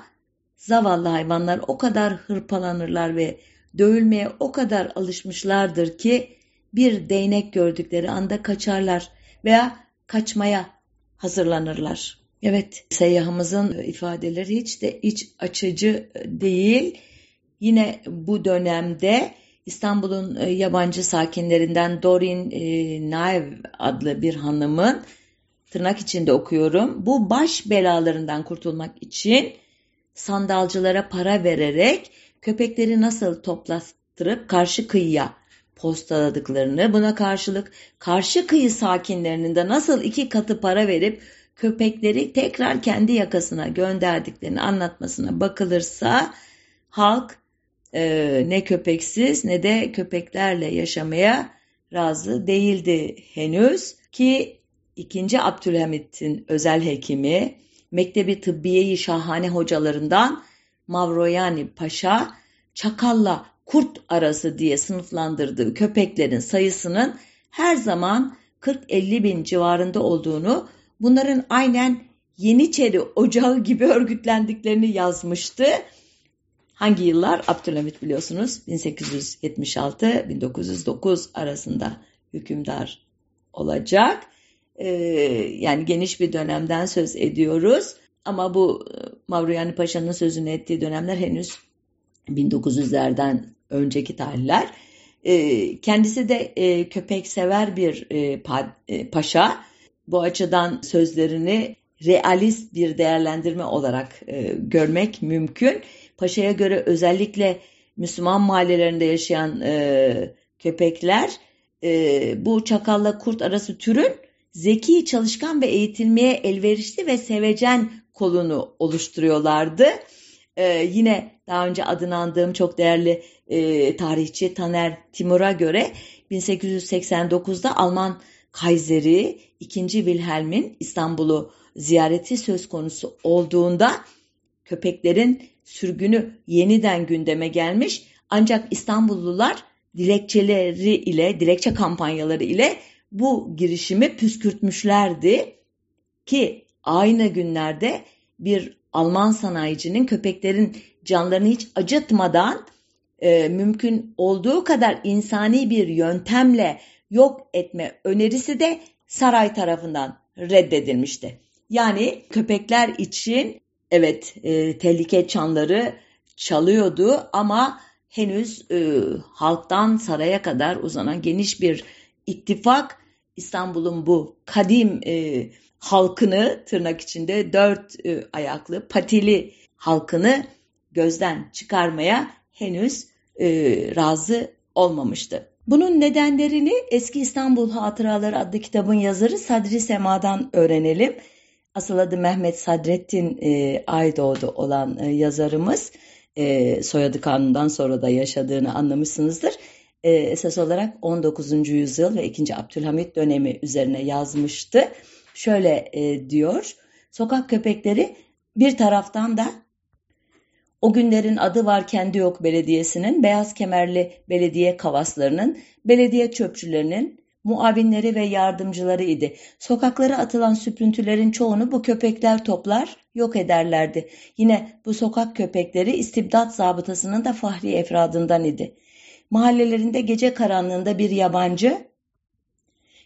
zavallı hayvanlar o kadar hırpalanırlar ve dövülmeye o kadar alışmışlardır ki bir değnek gördükleri anda kaçarlar veya kaçmaya hazırlanırlar. Evet, seyyahımızın ifadeleri hiç de iç açıcı değil. Yine bu dönemde İstanbul'un e, yabancı sakinlerinden Dorin e, Naev adlı bir hanımın tırnak içinde okuyorum. Bu baş belalarından kurtulmak için sandalcılara para vererek köpekleri nasıl toplattırıp karşı kıyıya postaladıklarını, buna karşılık karşı kıyı sakinlerinin de nasıl iki katı para verip köpekleri tekrar kendi yakasına gönderdiklerini anlatmasına bakılırsa halk e, ne köpeksiz ne de köpeklerle yaşamaya razı değildi henüz ki 2. Abdülhamit'in özel hekimi Mektebi Tıbbiye-i Şahane hocalarından Mavroyani Paşa çakalla kurt arası diye sınıflandırdığı köpeklerin sayısının her zaman 40-50 bin civarında olduğunu, bunların aynen Yeniçeri Ocağı gibi örgütlendiklerini yazmıştı. Hangi yıllar? Abdülhamit biliyorsunuz 1876-1909 arasında hükümdar olacak. Ee, yani geniş bir dönemden söz ediyoruz. Ama bu e, Mavruyani Paşa'nın sözünü ettiği dönemler henüz 1900'lerden önceki tarihler. Ee, kendisi de e, köpek sever bir e, pa, paşa. Bu açıdan sözlerini realist bir değerlendirme olarak görmek mümkün. Paşa'ya göre özellikle Müslüman mahallelerinde yaşayan köpekler bu çakalla kurt arası türün zeki, çalışkan ve eğitilmeye elverişli ve sevecen kolunu oluşturuyorlardı. Ee, yine daha önce adını andığım çok değerli e, tarihçi Taner Timur'a göre 1889'da Alman Kayseri 2. Wilhelm'in İstanbul'u ziyareti söz konusu olduğunda köpeklerin sürgünü yeniden gündeme gelmiş ancak İstanbullular dilekçeleri ile dilekçe kampanyaları ile bu girişimi püskürtmüşlerdi ki aynı günlerde bir Alman sanayicinin köpeklerin canlarını hiç acıtmadan e, mümkün olduğu kadar insani bir yöntemle yok etme önerisi de saray tarafından reddedilmişti. Yani köpekler için evet e, tehlike çanları çalıyordu ama henüz e, halktan saraya kadar uzanan geniş bir ittifak İstanbul'un bu kadim e, halkını tırnak içinde dört e, ayaklı patili halkını gözden çıkarmaya henüz e, razı olmamıştı. Bunun nedenlerini Eski İstanbul Hatıraları adlı kitabın yazarı Sadri Sema'dan öğrenelim. Asıl adı Mehmet Sadrettin e, Aydoğdu olan e, yazarımız e, soyadı kanundan sonra da yaşadığını anlamışsınızdır. E, esas olarak 19. yüzyıl ve 2. Abdülhamit dönemi üzerine yazmıştı. Şöyle e, diyor, sokak köpekleri bir taraftan da o günlerin adı var kendi yok belediyesinin, beyaz kemerli belediye kavaslarının, belediye çöpçülerinin, muavinleri ve yardımcıları idi. Sokaklara atılan süprüntülerin çoğunu bu köpekler toplar, yok ederlerdi. Yine bu sokak köpekleri istibdat zabıtasının da fahri efradından idi. Mahallelerinde gece karanlığında bir yabancı,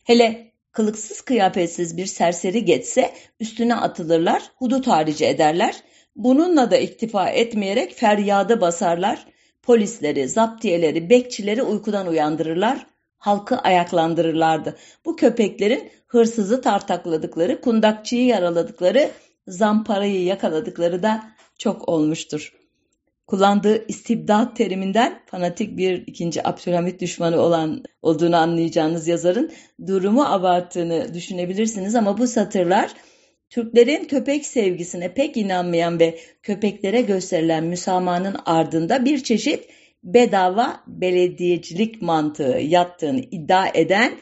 hele kılıksız kıyafetsiz bir serseri geçse üstüne atılırlar, hudut harici ederler. Bununla da iktifa etmeyerek feryadı basarlar. Polisleri, zaptiyeleri, bekçileri uykudan uyandırırlar, halkı ayaklandırırlardı. Bu köpeklerin hırsızı tartakladıkları, kundakçıyı yaraladıkları, zamparayı yakaladıkları da çok olmuştur. Kullandığı istibdat teriminden fanatik bir ikinci Abdülhamit düşmanı olan olduğunu anlayacağınız yazarın durumu abarttığını düşünebilirsiniz ama bu satırlar Türklerin köpek sevgisine pek inanmayan ve köpeklere gösterilen müsamahanın ardında bir çeşit bedava belediyecilik mantığı yattığını iddia eden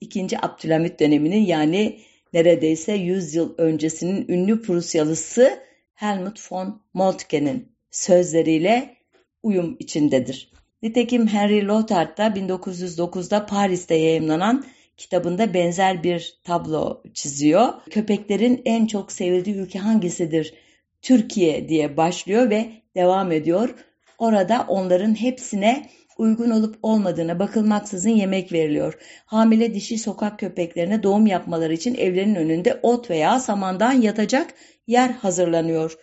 2. Abdülhamit döneminin yani neredeyse 100 yıl öncesinin ünlü Prusyalısı Helmut von Moltke'nin sözleriyle uyum içindedir. Nitekim Henry Lothar da 1909'da Paris'te yayımlanan kitabında benzer bir tablo çiziyor. Köpeklerin en çok sevildiği ülke hangisidir? Türkiye diye başlıyor ve devam ediyor. Orada onların hepsine uygun olup olmadığına bakılmaksızın yemek veriliyor. Hamile dişi sokak köpeklerine doğum yapmaları için evlerin önünde ot veya samandan yatacak yer hazırlanıyor.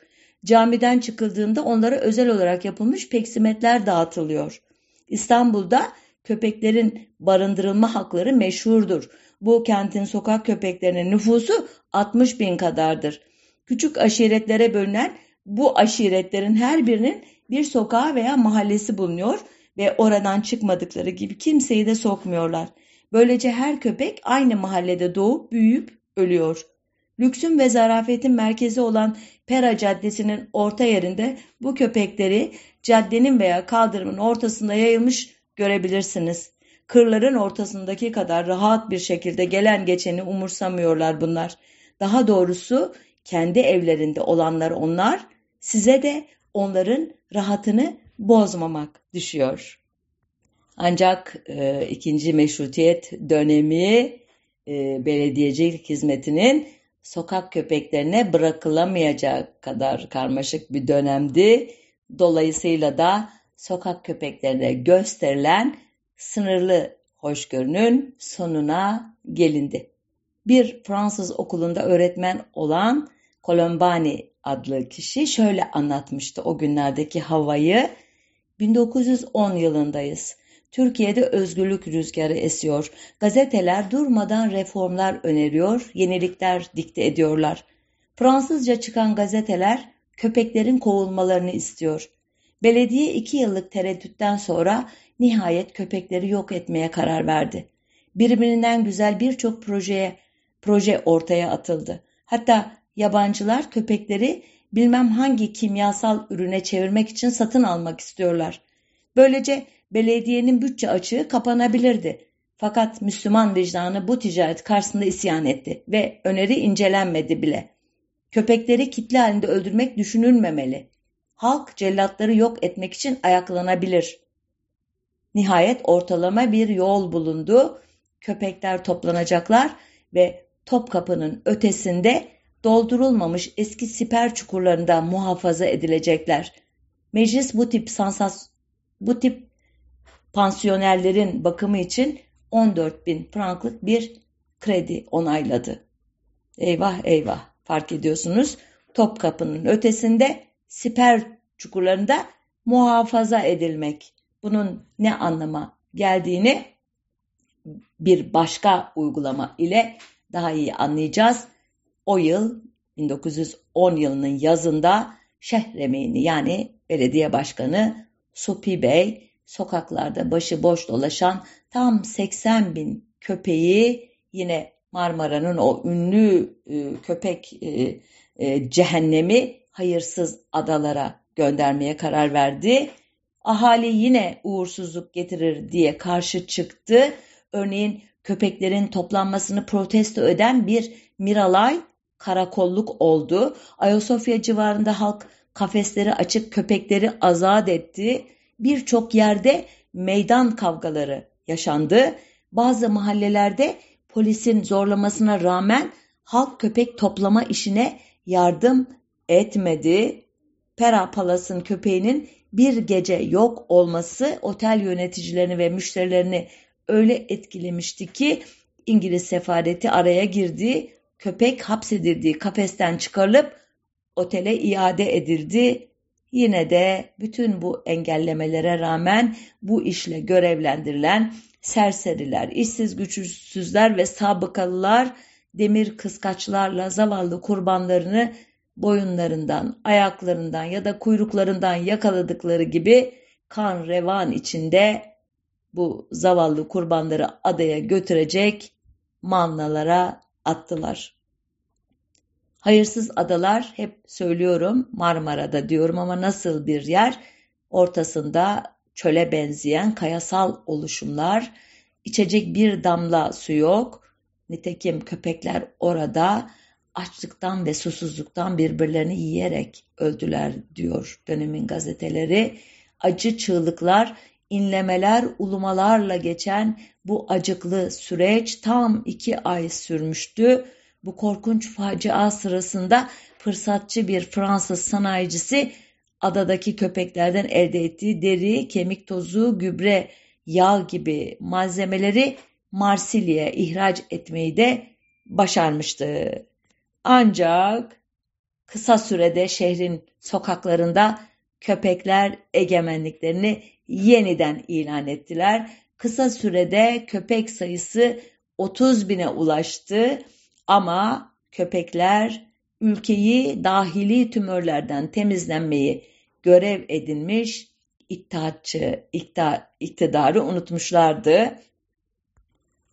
Camiden çıkıldığında onlara özel olarak yapılmış peksimetler dağıtılıyor. İstanbul'da köpeklerin barındırılma hakları meşhurdur. Bu kentin sokak köpeklerinin nüfusu 60 bin kadardır. Küçük aşiretlere bölünen bu aşiretlerin her birinin bir sokağı veya mahallesi bulunuyor ve oradan çıkmadıkları gibi kimseyi de sokmuyorlar. Böylece her köpek aynı mahallede doğup büyüyüp ölüyor. Lüksün ve zarafetin merkezi olan Pera Caddesi'nin orta yerinde bu köpekleri caddenin veya kaldırımın ortasında yayılmış görebilirsiniz. Kırların ortasındaki kadar rahat bir şekilde gelen geçeni umursamıyorlar bunlar. Daha doğrusu kendi evlerinde olanlar onlar, size de onların rahatını bozmamak düşüyor. Ancak e, ikinci meşrutiyet dönemi e, belediyecilik hizmetinin sokak köpeklerine bırakılamayacak kadar karmaşık bir dönemdi. Dolayısıyla da sokak köpeklerine gösterilen sınırlı hoşgörünün sonuna gelindi. Bir Fransız okulunda öğretmen olan Colombani adlı kişi şöyle anlatmıştı o günlerdeki havayı. 1910 yılındayız. Türkiye'de özgürlük rüzgarı esiyor. Gazeteler durmadan reformlar öneriyor, yenilikler dikte ediyorlar. Fransızca çıkan gazeteler köpeklerin kovulmalarını istiyor. Belediye iki yıllık tereddütten sonra nihayet köpekleri yok etmeye karar verdi. Birbirinden güzel birçok projeye proje ortaya atıldı. Hatta yabancılar köpekleri bilmem hangi kimyasal ürüne çevirmek için satın almak istiyorlar. Böylece belediyenin bütçe açığı kapanabilirdi. Fakat Müslüman vicdanı bu ticaret karşısında isyan etti ve öneri incelenmedi bile. Köpekleri kitle halinde öldürmek düşünülmemeli. Halk cellatları yok etmek için ayaklanabilir. Nihayet ortalama bir yol bulundu. Köpekler toplanacaklar ve Topkapı'nın ötesinde doldurulmamış eski siper çukurlarında muhafaza edilecekler. Meclis bu tip sansas bu tip pansiyonerlerin bakımı için 14 bin franklık bir kredi onayladı. Eyvah eyvah fark ediyorsunuz Topkapı'nın ötesinde siper çukurlarında muhafaza edilmek. Bunun ne anlama geldiğini bir başka uygulama ile daha iyi anlayacağız. O yıl 1910 yılının yazında şehremeyni yani belediye başkanı Supi Bey sokaklarda başıboş dolaşan tam 80 bin köpeği yine Marmara'nın o ünlü e, köpek e, e, cehennemi hayırsız adalara göndermeye karar verdi. Ahali yine uğursuzluk getirir diye karşı çıktı. Örneğin köpeklerin toplanmasını protesto eden bir Miralay karakolluk oldu. Ayasofya civarında halk kafesleri açıp köpekleri azat etti birçok yerde meydan kavgaları yaşandı. Bazı mahallelerde polisin zorlamasına rağmen halk köpek toplama işine yardım etmedi. Pera Palas'ın köpeğinin bir gece yok olması otel yöneticilerini ve müşterilerini öyle etkilemişti ki İngiliz sefareti araya girdi. Köpek hapsedildiği kafesten çıkarılıp otele iade edildi. Yine de bütün bu engellemelere rağmen bu işle görevlendirilen serseriler, işsiz güçsüzler ve sabıkalılar demir kıskaçlarla zavallı kurbanlarını boyunlarından, ayaklarından ya da kuyruklarından yakaladıkları gibi kan revan içinde bu zavallı kurbanları adaya götürecek mannalara attılar. Hayırsız adalar hep söylüyorum Marmara'da diyorum ama nasıl bir yer? Ortasında çöle benzeyen kayasal oluşumlar, içecek bir damla su yok. Nitekim köpekler orada açlıktan ve susuzluktan birbirlerini yiyerek öldüler diyor dönemin gazeteleri. Acı çığlıklar, inlemeler, ulumalarla geçen bu acıklı süreç tam iki ay sürmüştü. Bu korkunç facia sırasında fırsatçı bir Fransız sanayicisi adadaki köpeklerden elde ettiği deri, kemik tozu, gübre, yağ gibi malzemeleri Marsilya'ya ihraç etmeyi de başarmıştı. Ancak kısa sürede şehrin sokaklarında köpekler egemenliklerini yeniden ilan ettiler. Kısa sürede köpek sayısı 30 bine ulaştı ama köpekler ülkeyi dahili tümörlerden temizlenmeyi görev edinmiş iddiatçı iktidarı unutmuşlardı.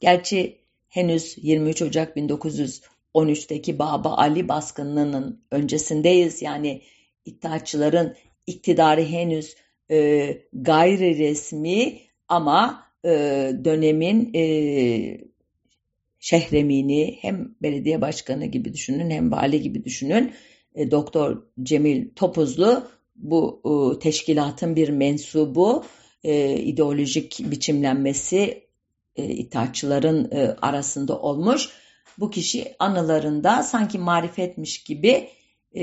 Gerçi henüz 23 Ocak 1913'teki Baba Ali baskınının öncesindeyiz. Yani iddiatçıların iktidarı henüz e, gayri resmi ama e, dönemin e, şehremini hem belediye başkanı gibi düşünün hem vali gibi düşünün. E, Doktor Cemil Topuzlu bu e, teşkilatın bir mensubu e, ideolojik biçimlenmesi e, itaatçıların e, arasında olmuş. Bu kişi anılarında sanki marifetmiş gibi e,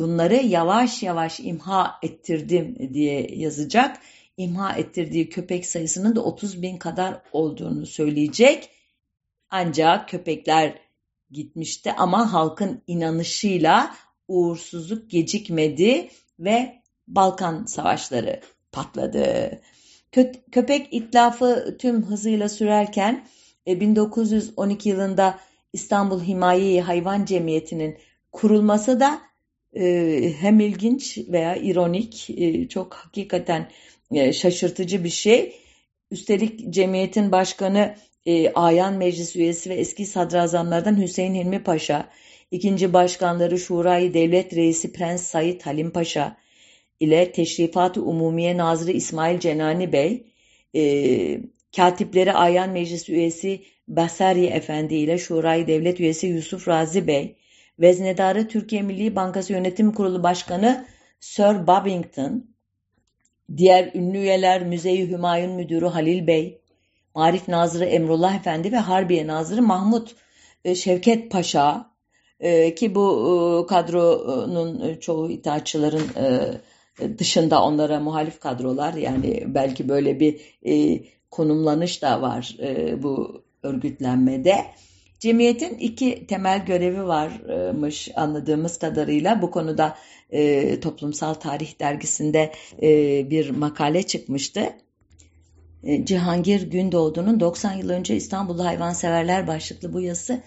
bunları yavaş yavaş imha ettirdim diye yazacak. İmha ettirdiği köpek sayısının da 30 bin kadar olduğunu söyleyecek. Ancak köpekler gitmişti ama halkın inanışıyla uğursuzluk gecikmedi ve Balkan savaşları patladı. Köpek itlafı tüm hızıyla sürerken 1912 e, yılında İstanbul Himaye Hayvan Cemiyeti'nin kurulması da e, hem ilginç veya ironik, e, çok hakikaten şaşırtıcı bir şey. Üstelik cemiyetin başkanı Ayan Meclis üyesi ve eski sadrazamlardan Hüseyin Hilmi Paşa, ikinci başkanları Şurayı Devlet Reisi Prens Said Halim Paşa, ile Teşrifat-ı Umumiye Nazırı İsmail Cenani Bey, e, Katipleri Ayan Meclis üyesi Basari Efendi ile Şurayı Devlet üyesi Yusuf Razi Bey, Veznedarı Türkiye Milli Bankası Yönetim Kurulu Başkanı Sir Babington, diğer ünlü üyeler Müzeyi Hümayun Müdürü Halil Bey, Marif Nazırı Emrullah Efendi ve Harbiye Nazırı Mahmut e, Şevket Paşa, e, ki bu e, kadronun çoğu itaatçıların dışında onlara muhalif kadrolar yani belki böyle bir konumlanış da var bu örgütlenmede. Cemiyetin iki temel görevi varmış anladığımız kadarıyla. Bu konuda e, Toplumsal Tarih Dergisi'nde e, bir makale çıkmıştı. E, Cihangir Gündoğdu'nun 90 yıl önce İstanbul'da Hayvanseverler başlıklı bu yazısı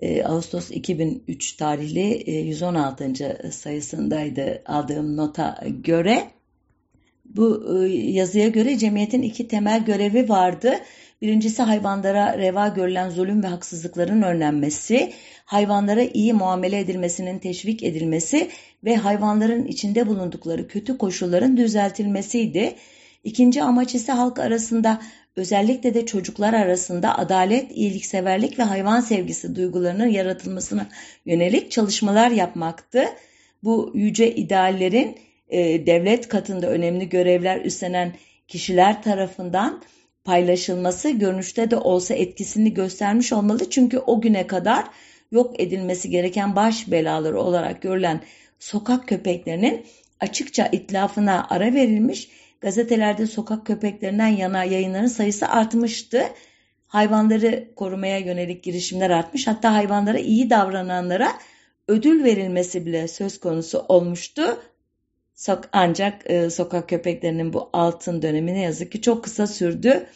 e, Ağustos 2003 tarihli e, 116. sayısındaydı aldığım nota göre. Bu e, yazıya göre cemiyetin iki temel görevi vardı. Birincisi hayvanlara reva görülen zulüm ve haksızlıkların önlenmesi, hayvanlara iyi muamele edilmesinin teşvik edilmesi ve hayvanların içinde bulundukları kötü koşulların düzeltilmesiydi. İkinci amaç ise halk arasında özellikle de çocuklar arasında adalet, iyilikseverlik ve hayvan sevgisi duygularının yaratılmasına yönelik çalışmalar yapmaktı. Bu yüce ideallerin e, devlet katında önemli görevler üstlenen kişiler tarafından paylaşılması görünüşte de olsa etkisini göstermiş olmalı. Çünkü o güne kadar yok edilmesi gereken baş belaları olarak görülen sokak köpeklerinin açıkça itlafına ara verilmiş. Gazetelerde sokak köpeklerinden yana yayınların sayısı artmıştı. Hayvanları korumaya yönelik girişimler artmış. Hatta hayvanlara iyi davrananlara ödül verilmesi bile söz konusu olmuştu. Ancak e, sokak köpeklerinin bu altın dönemi ne yazık ki çok kısa sürdü.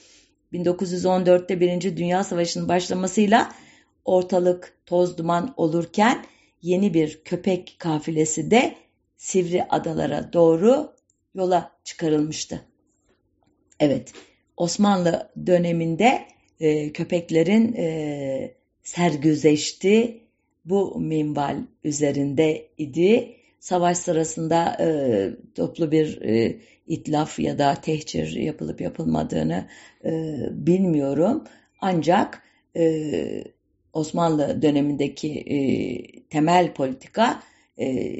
1914'te Birinci Dünya Savaşı'nın başlamasıyla ortalık toz duman olurken yeni bir köpek kafilesi de Sivri Adalara doğru yola çıkarılmıştı. Evet, Osmanlı döneminde e, köpeklerin e, sergüzeşti bu minval üzerinde idi. Savaş sırasında e, toplu bir e, itlaf ya da tehcir yapılıp yapılmadığını e, bilmiyorum. Ancak e, Osmanlı dönemindeki e, temel politika e,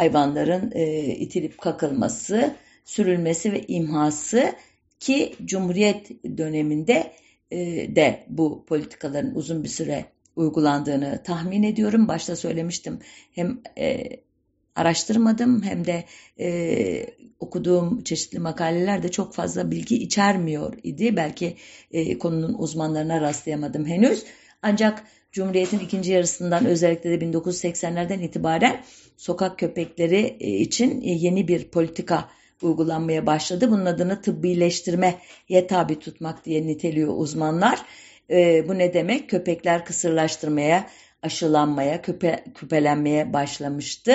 hayvanların e, itilip kakılması, sürülmesi ve imhası ki Cumhuriyet döneminde e, de bu politikaların uzun bir süre uygulandığını tahmin ediyorum. Başta söylemiştim hem e, araştırmadım hem de e, okuduğum çeşitli makaleler de çok fazla bilgi içermiyor idi. Belki e, konunun uzmanlarına rastlayamadım henüz. Ancak Cumhuriyet'in ikinci yarısından özellikle de 1980'lerden itibaren sokak köpekleri e, için e, yeni bir politika uygulanmaya başladı. Bunun adını tıbbileştirmeye tabi tutmak diye niteliyor uzmanlar. E, bu ne demek? Köpekler kısırlaştırmaya, aşılanmaya, küpe, küpelenmeye başlamıştı.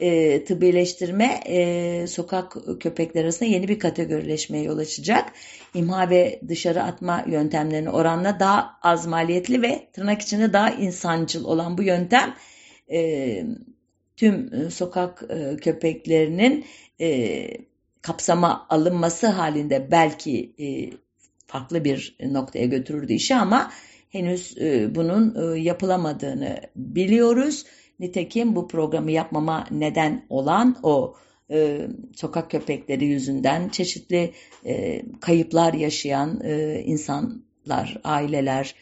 E, tıbbileştirme e, sokak köpekler arasında yeni bir kategorileşmeye yol açacak. İmha ve dışarı atma yöntemlerine oranla daha az maliyetli ve tırnak içinde daha insancıl olan bu yöntem e, tüm sokak e, köpeklerinin e, kapsama alınması halinde belki e, farklı bir noktaya götürürdü işi ama henüz e, bunun e, yapılamadığını biliyoruz. Nitekim bu programı yapmama neden olan o e, sokak köpekleri yüzünden çeşitli e, kayıplar yaşayan e, insanlar, aileler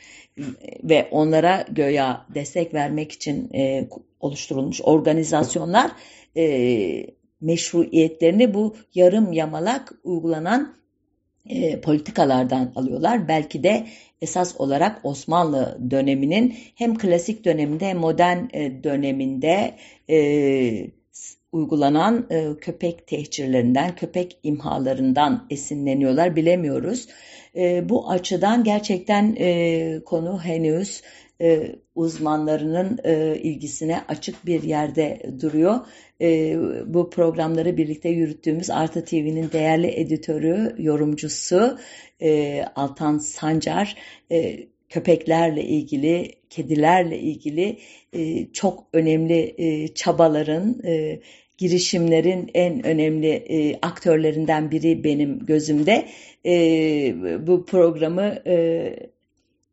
ve onlara göya destek vermek için e, oluşturulmuş organizasyonlar e, meşruiyetlerini bu yarım yamalak uygulanan e, politikalardan alıyorlar. Belki de esas olarak Osmanlı döneminin hem klasik döneminde hem modern e, döneminde e, uygulanan e, köpek tehcirlerinden, köpek imhalarından esinleniyorlar bilemiyoruz. E, bu açıdan gerçekten e, konu henüz e, uzmanlarının e, ilgisine açık bir yerde duruyor. E, bu programları birlikte yürüttüğümüz Artı TV'nin değerli editörü, yorumcusu e, Altan Sancar e, köpeklerle ilgili, kedilerle ilgili e, çok önemli e, çabaların, e, girişimlerin en önemli e, aktörlerinden biri benim gözümde. E, bu programı e,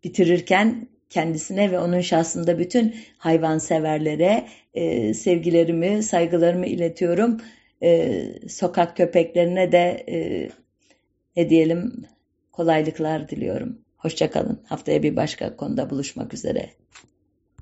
bitirirken kendisine ve onun şahsında bütün hayvanseverlere e, sevgilerimi, saygılarımı iletiyorum. E, sokak köpeklerine de e, ne diyelim kolaylıklar diliyorum. Hoşçakalın. Haftaya bir başka konuda buluşmak üzere.